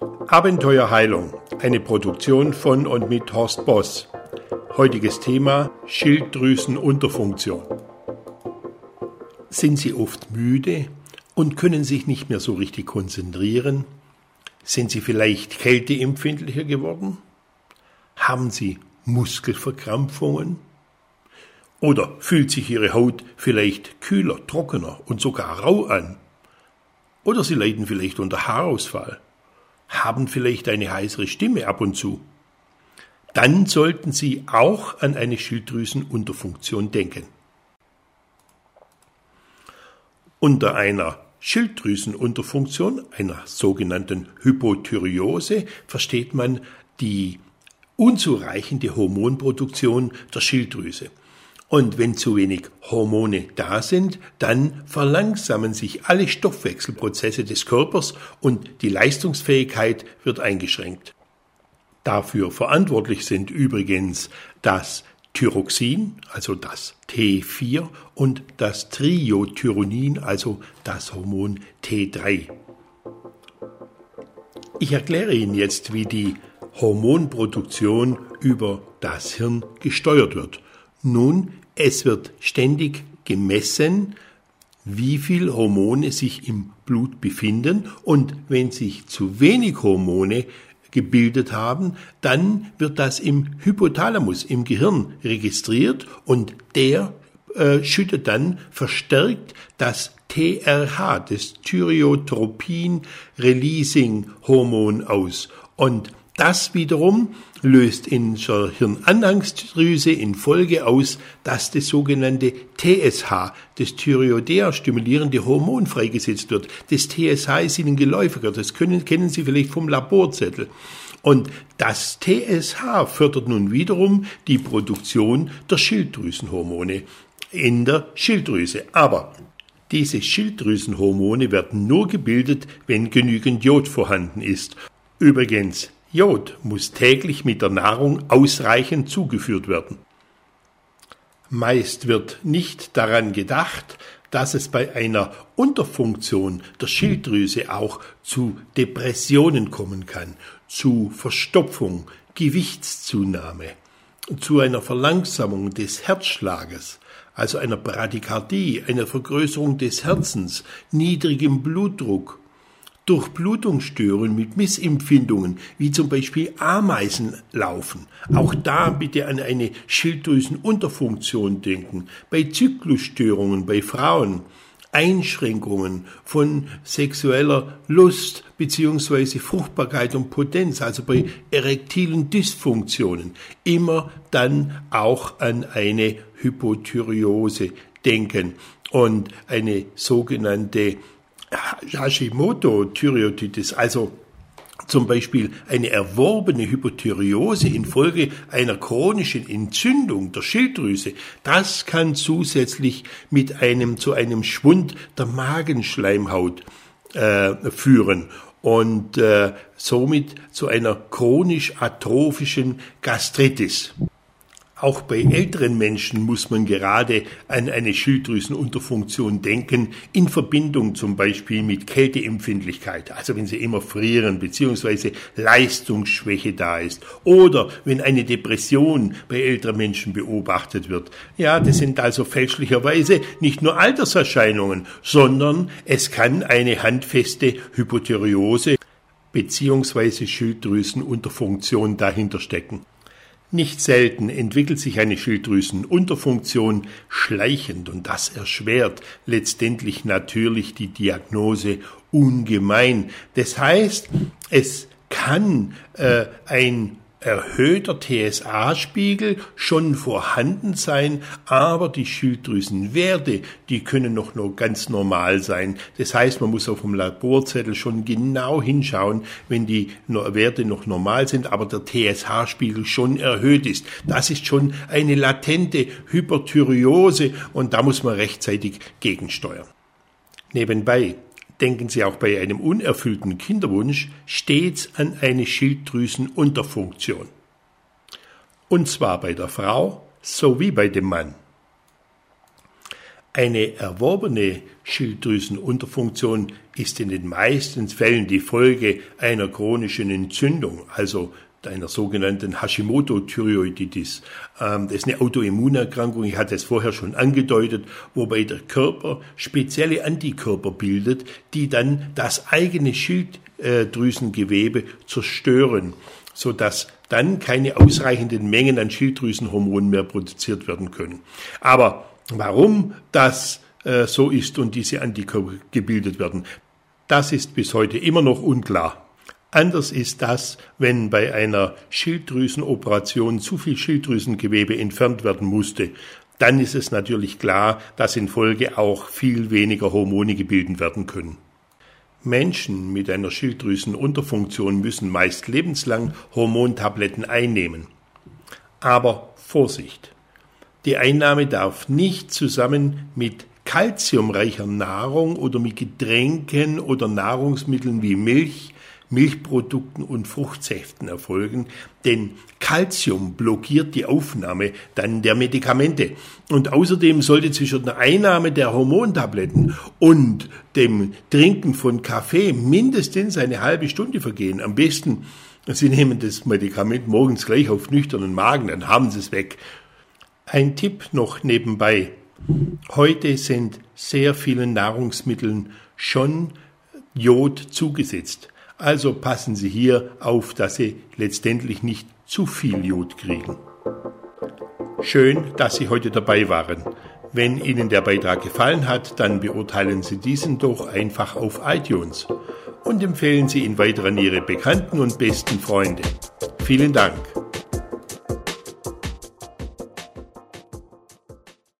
Abenteuerheilung, eine Produktion von und mit Horst Boss. Heutiges Thema Schilddrüsenunterfunktion. Sind Sie oft müde und können sich nicht mehr so richtig konzentrieren? Sind Sie vielleicht kälteempfindlicher geworden? Haben Sie Muskelverkrampfungen? Oder fühlt sich Ihre Haut vielleicht kühler, trockener und sogar rau an? Oder Sie leiden vielleicht unter Haarausfall? Haben vielleicht eine heißere Stimme ab und zu? Dann sollten Sie auch an eine Schilddrüsenunterfunktion denken. Unter einer Schilddrüsenunterfunktion, einer sogenannten Hypothyreose, versteht man die unzureichende Hormonproduktion der Schilddrüse. Und wenn zu wenig Hormone da sind, dann verlangsamen sich alle Stoffwechselprozesse des Körpers und die Leistungsfähigkeit wird eingeschränkt. Dafür verantwortlich sind übrigens das Thyroxin, also das T4 und das Triiodthyronin, also das Hormon T3. Ich erkläre Ihnen jetzt, wie die Hormonproduktion über das Hirn gesteuert wird. Nun, es wird ständig gemessen, wie viel Hormone sich im Blut befinden und wenn sich zu wenig Hormone gebildet haben, dann wird das im Hypothalamus, im Gehirn registriert und der äh, schüttet dann verstärkt das TRH, das Thyreotropin Releasing Hormon aus. Und das wiederum löst in der Hirnanhangsdrüse in Folge aus, dass das sogenannte TSH, das Thyreoidea stimulierende Hormon freigesetzt wird. Das TSH ist Ihnen geläufiger, das können, kennen Sie vielleicht vom Laborzettel. Und das TSH fördert nun wiederum die Produktion der Schilddrüsenhormone in der Schilddrüse. Aber diese Schilddrüsenhormone werden nur gebildet, wenn genügend Jod vorhanden ist. Übrigens, Jod muss täglich mit der Nahrung ausreichend zugeführt werden. Meist wird nicht daran gedacht, dass es bei einer Unterfunktion der Schilddrüse auch zu Depressionen kommen kann, zu Verstopfung, Gewichtszunahme, zu einer Verlangsamung des Herzschlages, also einer Bradykardie, einer Vergrößerung des Herzens, niedrigem Blutdruck Durchblutungsstörungen mit Missempfindungen, wie zum Beispiel Ameisen laufen. Auch da bitte an eine Schilddrüsenunterfunktion denken. Bei Zyklusstörungen bei Frauen, Einschränkungen von sexueller Lust beziehungsweise Fruchtbarkeit und Potenz, also bei erektilen Dysfunktionen, immer dann auch an eine Hypothyreose denken und eine sogenannte Hashimoto-Thyreoiditis, also zum Beispiel eine erworbene Hypothyreose infolge einer chronischen Entzündung der Schilddrüse, das kann zusätzlich mit einem zu einem Schwund der Magenschleimhaut äh, führen und äh, somit zu einer chronisch atrophischen Gastritis. Auch bei älteren Menschen muss man gerade an eine Schilddrüsenunterfunktion denken, in Verbindung zum Beispiel mit Kälteempfindlichkeit, also wenn sie immer frieren bzw. Leistungsschwäche da ist oder wenn eine Depression bei älteren Menschen beobachtet wird. Ja, das sind also fälschlicherweise nicht nur Alterserscheinungen, sondern es kann eine handfeste Hypothyreose bzw. Schilddrüsenunterfunktion dahinter stecken. Nicht selten entwickelt sich eine Schilddrüsenunterfunktion schleichend und das erschwert letztendlich natürlich die Diagnose ungemein. Das heißt, es kann äh, ein erhöhter TSA-Spiegel schon vorhanden sein, aber die Schilddrüsenwerte, die können noch nur ganz normal sein. Das heißt, man muss auf dem Laborzettel schon genau hinschauen, wenn die Werte noch normal sind, aber der TSH-Spiegel schon erhöht ist. Das ist schon eine latente Hyperthyreose und da muss man rechtzeitig gegensteuern. Nebenbei denken Sie auch bei einem unerfüllten Kinderwunsch stets an eine Schilddrüsenunterfunktion. Und zwar bei der Frau sowie bei dem Mann. Eine erworbene Schilddrüsenunterfunktion ist in den meisten Fällen die Folge einer chronischen Entzündung, also einer sogenannten Hashimoto-Thyreoiditis. Ähm, das ist eine Autoimmunerkrankung, ich hatte es vorher schon angedeutet, wobei der Körper spezielle Antikörper bildet, die dann das eigene Schilddrüsengewebe zerstören, sodass dann keine ausreichenden Mengen an Schilddrüsenhormonen mehr produziert werden können. Aber warum das äh, so ist und diese Antikörper gebildet werden, das ist bis heute immer noch unklar. Anders ist das, wenn bei einer Schilddrüsenoperation zu viel Schilddrüsengewebe entfernt werden musste. Dann ist es natürlich klar, dass in Folge auch viel weniger Hormone gebildet werden können. Menschen mit einer Schilddrüsenunterfunktion müssen meist lebenslang Hormontabletten einnehmen. Aber Vorsicht! Die Einnahme darf nicht zusammen mit kalziumreicher Nahrung oder mit Getränken oder Nahrungsmitteln wie Milch, Milchprodukten und Fruchtsäften erfolgen, denn Calcium blockiert die Aufnahme dann der Medikamente. Und außerdem sollte zwischen der Einnahme der Hormontabletten und dem Trinken von Kaffee mindestens eine halbe Stunde vergehen. Am besten, Sie nehmen das Medikament morgens gleich auf nüchternen Magen, dann haben Sie es weg. Ein Tipp noch nebenbei. Heute sind sehr vielen Nahrungsmitteln schon Jod zugesetzt. Also passen Sie hier auf, dass Sie letztendlich nicht zu viel Jod kriegen. Schön, dass Sie heute dabei waren. Wenn Ihnen der Beitrag gefallen hat, dann beurteilen Sie diesen doch einfach auf iTunes und empfehlen Sie ihn weiter an Ihre Bekannten und besten Freunde. Vielen Dank.